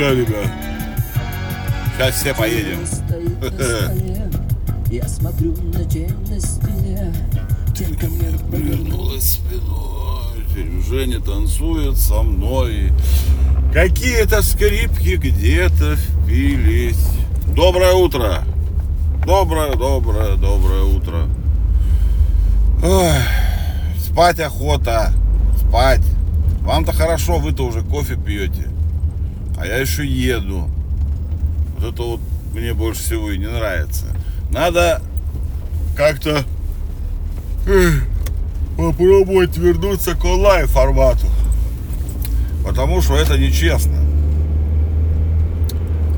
Все, ребят. Сейчас все поедем. Я смотрю на тень на стене Тень ко мне Повернулась спиной, Женя танцует со мной. Какие-то скрипки где-то впились. Доброе утро. Доброе, доброе, доброе утро. Ой, спать охота. Спать. Вам-то хорошо, вы-то уже кофе пьете. А я еще еду. Вот это вот мне больше всего и не нравится. Надо как-то попробовать вернуться к онлайн формату. Потому что это нечестно.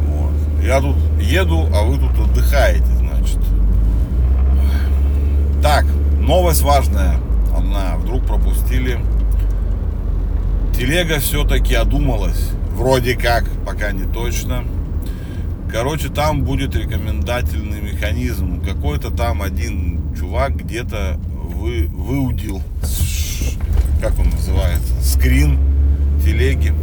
Вот. Я тут еду, а вы тут отдыхаете, значит. Так, новость важная. Одна. Вдруг пропустили. Телега все-таки одумалась. Вроде как, пока не точно. Короче, там будет рекомендательный механизм. Какой-то там один чувак где-то вы, выудил, как он называется, скрин телеги,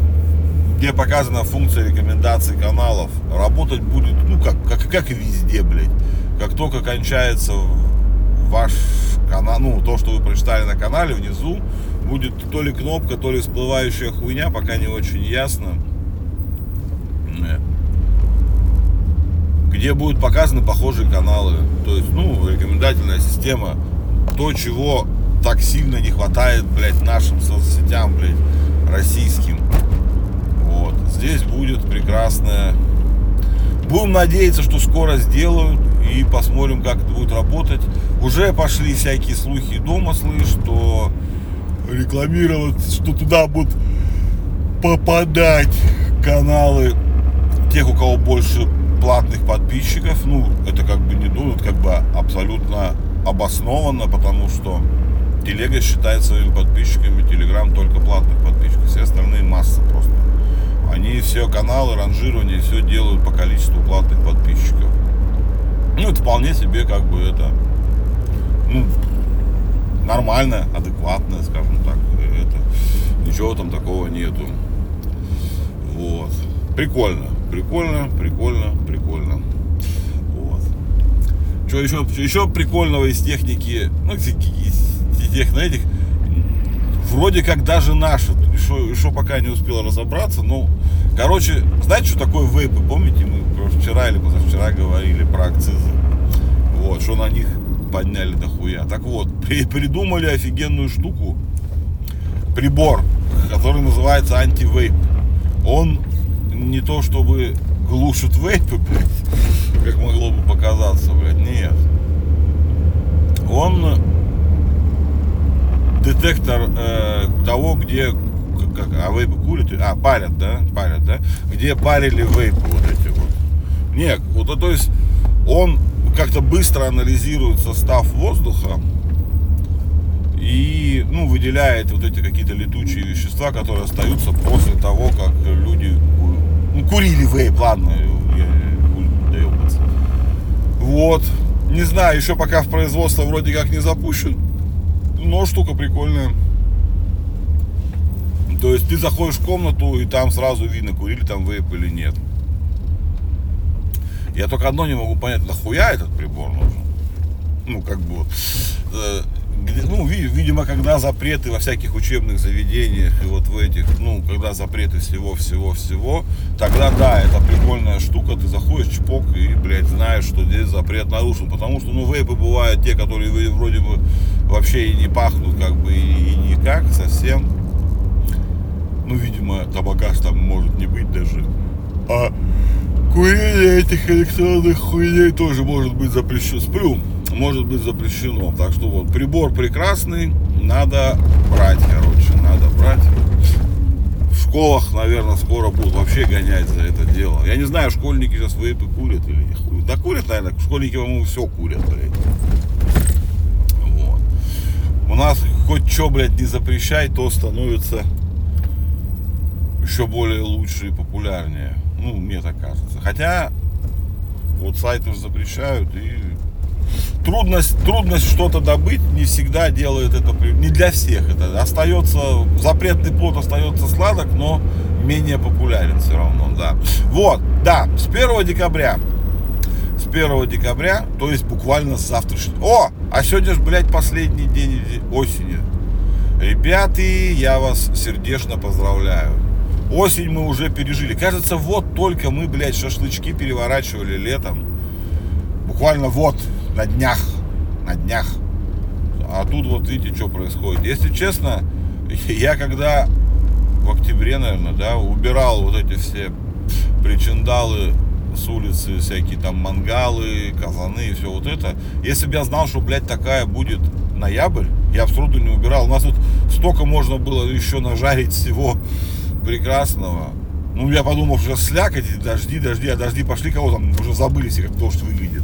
где показана функция рекомендаций каналов. Работать будет, ну, как, как, как и везде, блядь. Как только кончается ваш канал, ну, то, что вы прочитали на канале, внизу будет то ли кнопка, то ли всплывающая хуйня, пока не очень ясно. Э, где будут показаны похожие каналы. То есть, ну, рекомендательная система. То, чего так сильно не хватает, блядь, нашим соцсетям, блядь, российским. Вот. Здесь будет прекрасная. Будем надеяться, что скоро сделают и посмотрим, как это будет работать. Уже пошли всякие слухи дома, слышь, что рекламировать, что туда будут попадать каналы тех, у кого больше платных подписчиков. Ну, это как бы не это как бы абсолютно обоснованно, потому что Телега считает своими подписчиками Телеграм только платных подписчиков. Все остальные масса просто. Они все каналы, ранжирование, все делают по количеству платных подписчиков. Ну, это вполне себе как бы это, ну, нормально, адекватно, скажем так. Это, ничего там такого нету. Вот. Прикольно, прикольно, прикольно, прикольно. Вот. Что еще, еще прикольного из техники, ну, из тех, на этих, вроде как даже наши, еще, еще пока не успел разобраться, ну, короче, знаете, что такое вейпы, помните, мы вчера или позавчера говорили про акцизы, вот, что на них подняли дохуя. Так вот, при, придумали офигенную штуку, прибор, который называется антивейп. Он не то чтобы глушит вейпы, блядь, как могло бы показаться, блядь, нет. Он детектор э, того, где как, а вейпы курят, а парят, да, парят, да, где парили вейпы вот эти вот. Нет, вот, то есть он как-то быстро анализирует состав воздуха и, ну, выделяет вот эти какие-то летучие вещества, которые остаются после того, как люди ну, курили вейп, ладно, я, доебаться. Вот, не знаю, еще пока в производство вроде как не запущен, но штука прикольная. То есть ты заходишь в комнату, и там сразу видно, курили там вейп или нет. Я только одно не могу понять, нахуя этот прибор нужен? Ну, как бы, э, где, ну, видимо, когда запреты во всяких учебных заведениях и вот в этих, ну, когда запреты всего-всего-всего, тогда да, это прикольная штука, ты заходишь, чпок, и, блядь, знаешь, что здесь запрет нарушен, потому что, ну, вейпы бывают те, которые вроде бы вообще и не пахнут, как бы, и, и никак совсем. Ну, видимо, табака там может не быть даже. А курение этих электронных хуйней тоже может быть запрещено. Сплю может быть запрещено. Так что вот, прибор прекрасный, надо брать, короче, надо брать. В школах, наверное, скоро будут вообще гонять за это дело. Я не знаю, школьники сейчас вейпы курят или не хуй. Да курят, наверное, школьники, по-моему, все курят, блядь. Вот. У нас хоть что, блядь, не запрещай, то становится еще более лучше и популярнее. Ну, мне так кажется. Хотя вот сайты уже запрещают и трудность, трудность что-то добыть не всегда делает это, не для всех это. Остается, запретный плод остается сладок, но менее популярен все равно, да. Вот, да, с 1 декабря. С 1 декабря, то есть буквально с завтрашнего. О, а сегодня же, блядь, последний день осени. Ребята, я вас сердечно поздравляю. Осень мы уже пережили. Кажется, вот только мы, блядь, шашлычки переворачивали летом. Буквально вот, на днях. На днях. А тут вот видите, что происходит. Если честно, я когда в октябре, наверное, да, убирал вот эти все причиндалы с улицы, всякие там мангалы, казаны и все вот это. Если бы я знал, что, блядь, такая будет ноябрь, я сроду не убирал. У нас тут столько можно было еще нажарить всего прекрасного. Ну, я подумал, что слякоть, дожди, дожди, а дожди пошли, кого там уже забылись, как дождь выглядит.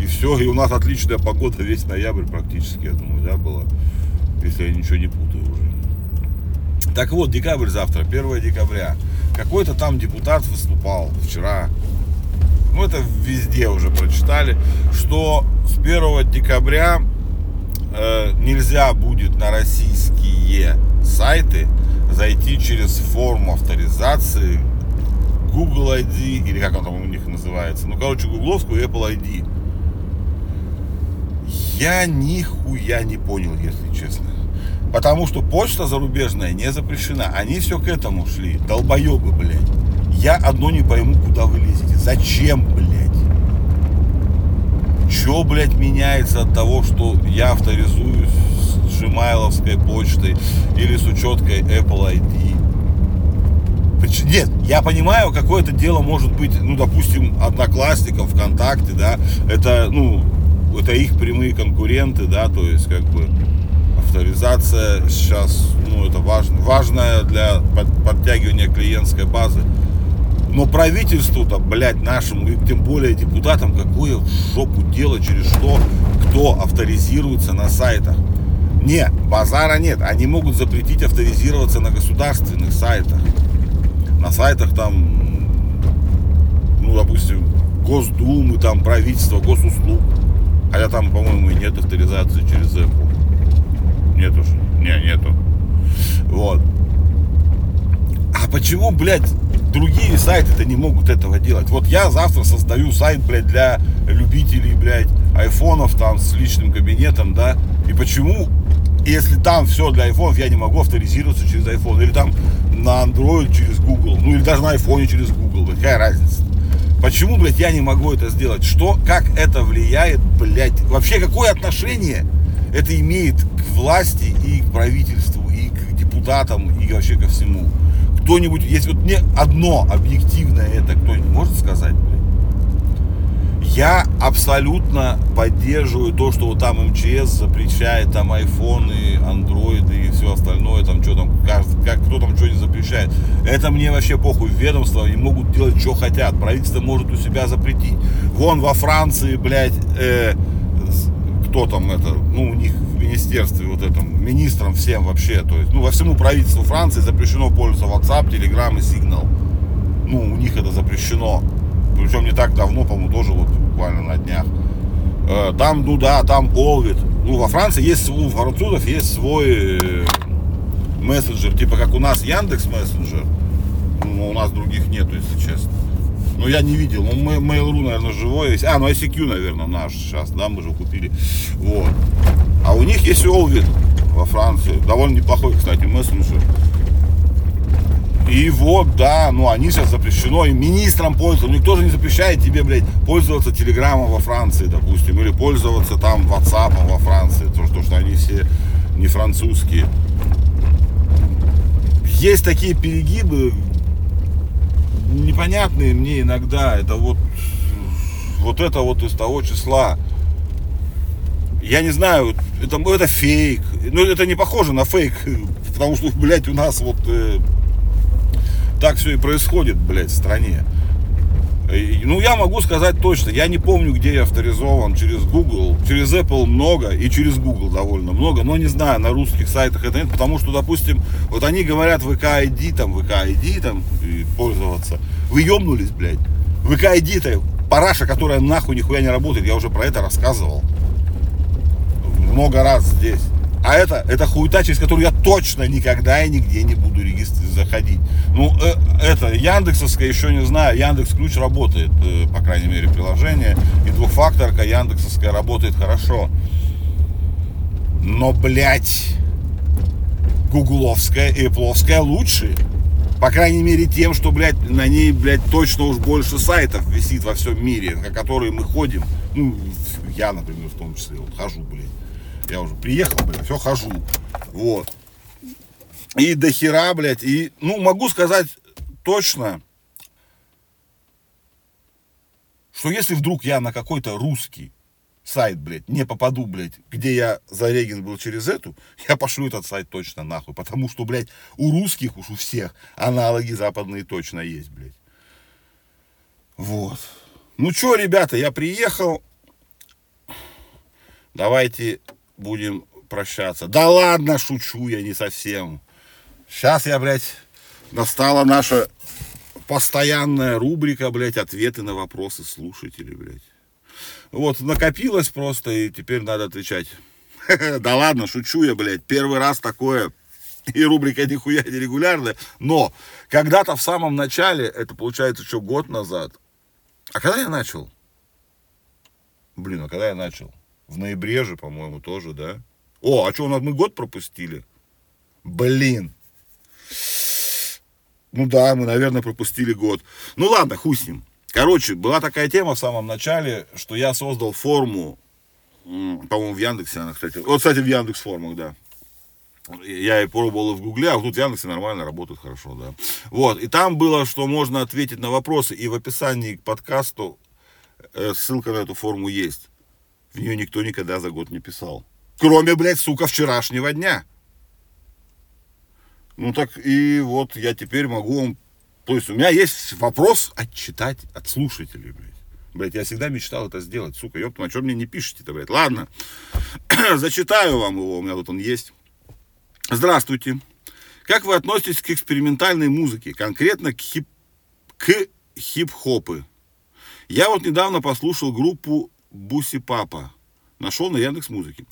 И все, и у нас отличная погода весь ноябрь практически, я думаю, да, была. Если я ничего не путаю уже. Так вот, декабрь завтра, 1 декабря. Какой-то там депутат выступал вчера. Ну, это везде уже прочитали, что с 1 декабря э, нельзя будет на российские сайты зайти через форму авторизации Google ID, или как он там у них называется. Ну, короче, гугловскую Apple ID. Я нихуя не понял, если честно. Потому что почта зарубежная не запрещена. Они все к этому шли. Долбоебы, блядь. Я одно не пойму, куда вы лезете. Зачем, блядь? Че, блядь, меняется от того, что я авторизуюсь джимайловской почтой или с учеткой Apple ID? Нет, я понимаю, какое-то дело может быть, ну, допустим, одноклассников ВКонтакте, да, это, ну, это их прямые конкуренты, да, то есть, как бы, авторизация сейчас, ну, это важно, важная для подтягивания клиентской базы. Но правительству-то, блядь, нашему, и тем более депутатам, какое в жопу дело, через что, кто авторизируется на сайтах. Не, базара нет. Они могут запретить авторизироваться на государственных сайтах. На сайтах там, ну, допустим, Госдумы, там, правительство, госуслуг. Хотя там, по-моему, и нет авторизации через Apple. Нет уж. Не, нету. Вот. А почему, блядь, другие сайты-то не могут этого делать? Вот я завтра создаю сайт, блядь, для любителей, блядь, айфонов там с личным кабинетом, да? И почему, если там все для айфонов, я не могу авторизироваться через iPhone? Или там на Android через Google? Ну, или даже на айфоне через Google, какая разница? Почему, блядь, я не могу это сделать? Что, как это влияет, блядь? Вообще, какое отношение это имеет к власти и к правительству, и к депутатам, и вообще ко всему? Кто-нибудь, если вот мне одно объективное это кто-нибудь может сказать, блядь? Я абсолютно поддерживаю то, что вот там МЧС запрещает там айфоны, андроиды и все остальное, там что там, как, как кто там что не запрещает. Это мне вообще похуй. Ведомства и могут делать, что хотят. Правительство может у себя запретить. Вон во Франции, блядь, э, кто там это, ну, у них в министерстве вот этом, министрам всем вообще, то есть, ну, во всему правительству Франции запрещено пользоваться WhatsApp, Telegram и Signal. Ну, у них это запрещено. Причем не так давно, по-моему, тоже вот буквально на днях. Э, там, ну да, там Олвит. Ну, во Франции есть, у французов есть свой э, мессенджер, типа как у нас Яндекс мессенджер. Ну, у нас других нету, если честно. Но я не видел. Ну, Mail.ru, наверное, живой есть. А, ну ICQ, наверное, наш сейчас, да, мы же купили. Вот. А у них есть Олвит во Франции. Довольно неплохой, кстати, мессенджер. И вот, да, ну они сейчас запрещено, и министрам пользоваться. Никто же не запрещает тебе, блядь, пользоваться телеграммом во Франции, допустим, или пользоваться там WhatsApp во Франции, то, что, что они все не французские. Есть такие перегибы, непонятные мне иногда. Это вот, вот это вот из того числа. Я не знаю, это, это фейк. Но это не похоже на фейк, потому что, блядь, у нас вот э, так все и происходит, блядь, в стране. Ну, я могу сказать точно, я не помню, где я авторизован, через Google, через Apple много и через Google довольно много, но не знаю, на русских сайтах это нет, потому что, допустим, вот они говорят VK ID, там, VK ID, там, и пользоваться. Вы ёбнулись, блядь. VK ID это параша, которая нахуй нихуя не работает, я уже про это рассказывал. Много раз здесь. А это, это хуета, через которую я точно никогда и нигде не буду заходить. Ну, э, это, Яндексовская, еще не знаю, Яндекс Ключ работает, э, по крайней мере, приложение. И двухфакторка Яндексовская работает хорошо. Но, блядь, гугловская и эпловская лучше. По крайней мере тем, что, блядь, на ней, блядь, точно уж больше сайтов висит во всем мире, на которые мы ходим. Ну, я, например, в том числе, вот хожу, блядь. Я уже приехал, блядь, все хожу. Вот. И до хера, блядь, и, ну, могу сказать точно, что если вдруг я на какой-то русский сайт, блядь, не попаду, блядь, где я зареген был через эту, я пошлю этот сайт точно нахуй. Потому что, блядь, у русских уж у всех аналоги западные точно есть, блядь. Вот. Ну что, ребята, я приехал. Давайте будем прощаться. Да ладно, шучу я не совсем. Сейчас я, блядь, настала наша постоянная рубрика, блядь, ответы на вопросы слушателей, блядь. Вот, накопилось просто, и теперь надо отвечать. Да ладно, шучу я, блядь. Первый раз такое. И рубрика нихуя не регулярная. Но когда-то в самом начале, это получается что, год назад. А когда я начал? Блин, а когда я начал? В ноябре же, по-моему, тоже, да? О, а что, у нас мы год пропустили? Блин. Ну да, мы, наверное, пропустили год. Ну ладно, хуй с ним. Короче, была такая тема в самом начале, что я создал форму, по-моему, в Яндексе она, кстати. Вот, кстати, в Яндекс формах, да. Я и пробовал и в Гугле, а тут в Яндексе нормально работает хорошо, да. Вот, и там было, что можно ответить на вопросы, и в описании к подкасту э, ссылка на эту форму есть. В нее никто никогда за год не писал. Кроме, блядь, сука, вчерашнего дня. Ну так и вот я теперь могу вам то есть у меня есть вопрос отчитать от слушателей, блядь. Блядь, я всегда мечтал это сделать, сука, ёпта, а что мне не пишете-то, блядь? Ладно, зачитаю вам его, у меня тут он есть. Здравствуйте. Как вы относитесь к экспериментальной музыке, конкретно к, хип... к хип-хопы? Я вот недавно послушал группу Буси Папа. Нашел на Яндекс Музыке.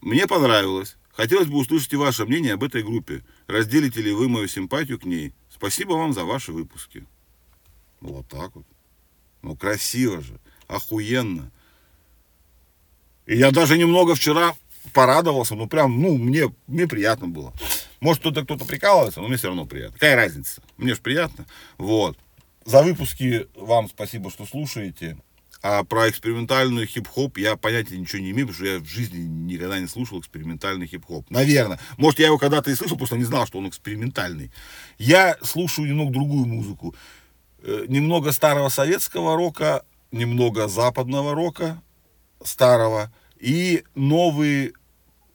Мне понравилось. Хотелось бы услышать и ваше мнение об этой группе. Разделите ли вы мою симпатию к ней? Спасибо вам за ваши выпуски. Вот так вот. Ну, красиво же. Охуенно. И я даже немного вчера порадовался. Ну, прям, ну, мне, мне приятно было. Может, кто-то кто-то прикалывается, но мне все равно приятно. Какая разница? Мне же приятно. Вот. За выпуски вам спасибо, что слушаете. А про экспериментальную хип-хоп я понятия ничего не имею, потому что я в жизни никогда не слушал экспериментальный хип-хоп. Наверное. Может, я его когда-то и слышал, просто не знал, что он экспериментальный. Я слушаю немного другую музыку. Э, немного старого советского рока, немного западного рока, старого, и новый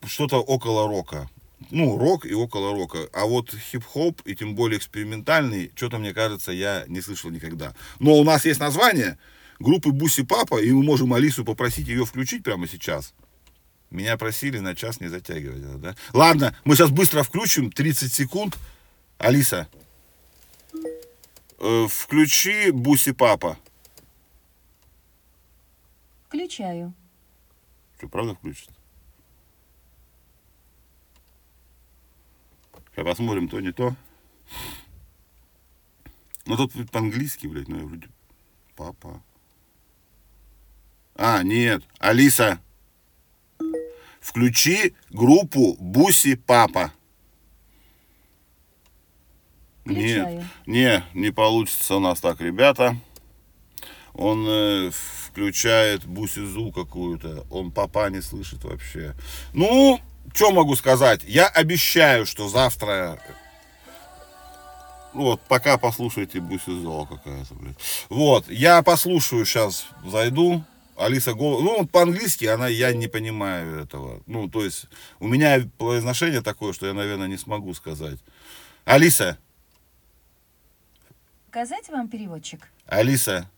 что-то около рока. Ну, рок и около рока. А вот хип-хоп, и тем более экспериментальный, что-то, мне кажется, я не слышал никогда. Но у нас есть название – группы Буси Папа, и мы можем Алису попросить ее включить прямо сейчас. Меня просили на час не затягивать да? Ладно, мы сейчас быстро включим, 30 секунд. Алиса, э, включи Буси Папа. Включаю. Что, правда включит? Сейчас посмотрим, то не то. Ну тут по-английски, блядь, ну я вроде папа. А, нет. Алиса, включи группу Буси Папа. Включаю. Нет, не, не получится у нас так, ребята. Он э, включает бусизу какую-то. Он папа не слышит вообще. Ну, что могу сказать? Я обещаю, что завтра... Ну Вот, пока послушайте бусизо какая-то, блядь. Вот, я послушаю сейчас, зайду. Алиса голос. Ну, вот по-английски она, я не понимаю этого. Ну, то есть, у меня произношение такое, что я, наверное, не смогу сказать. Алиса, Показать вам переводчик? Алиса,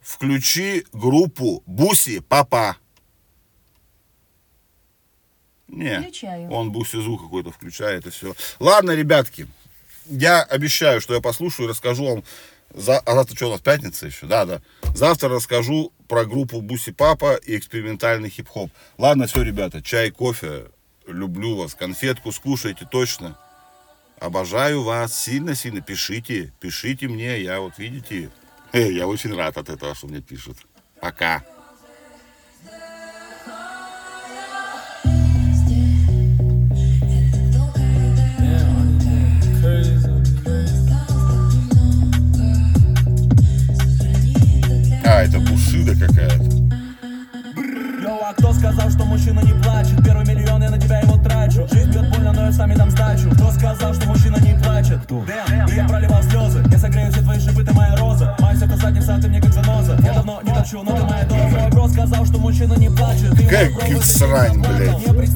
включи группу Буси Папа. Не, Включаю. он Бусизу какой-то включает и все. Ладно, ребятки, я обещаю, что я послушаю и расскажу вам. За... А завтра что у нас, пятница еще? Да, да. Завтра расскажу про группу Буси Папа и экспериментальный хип-хоп. Ладно, все, ребята, чай, кофе. люблю вас. Конфетку скушайте точно. Обожаю вас сильно-сильно. Пишите, пишите мне. Я вот, видите, я очень рад от этого, что мне пишут. Пока.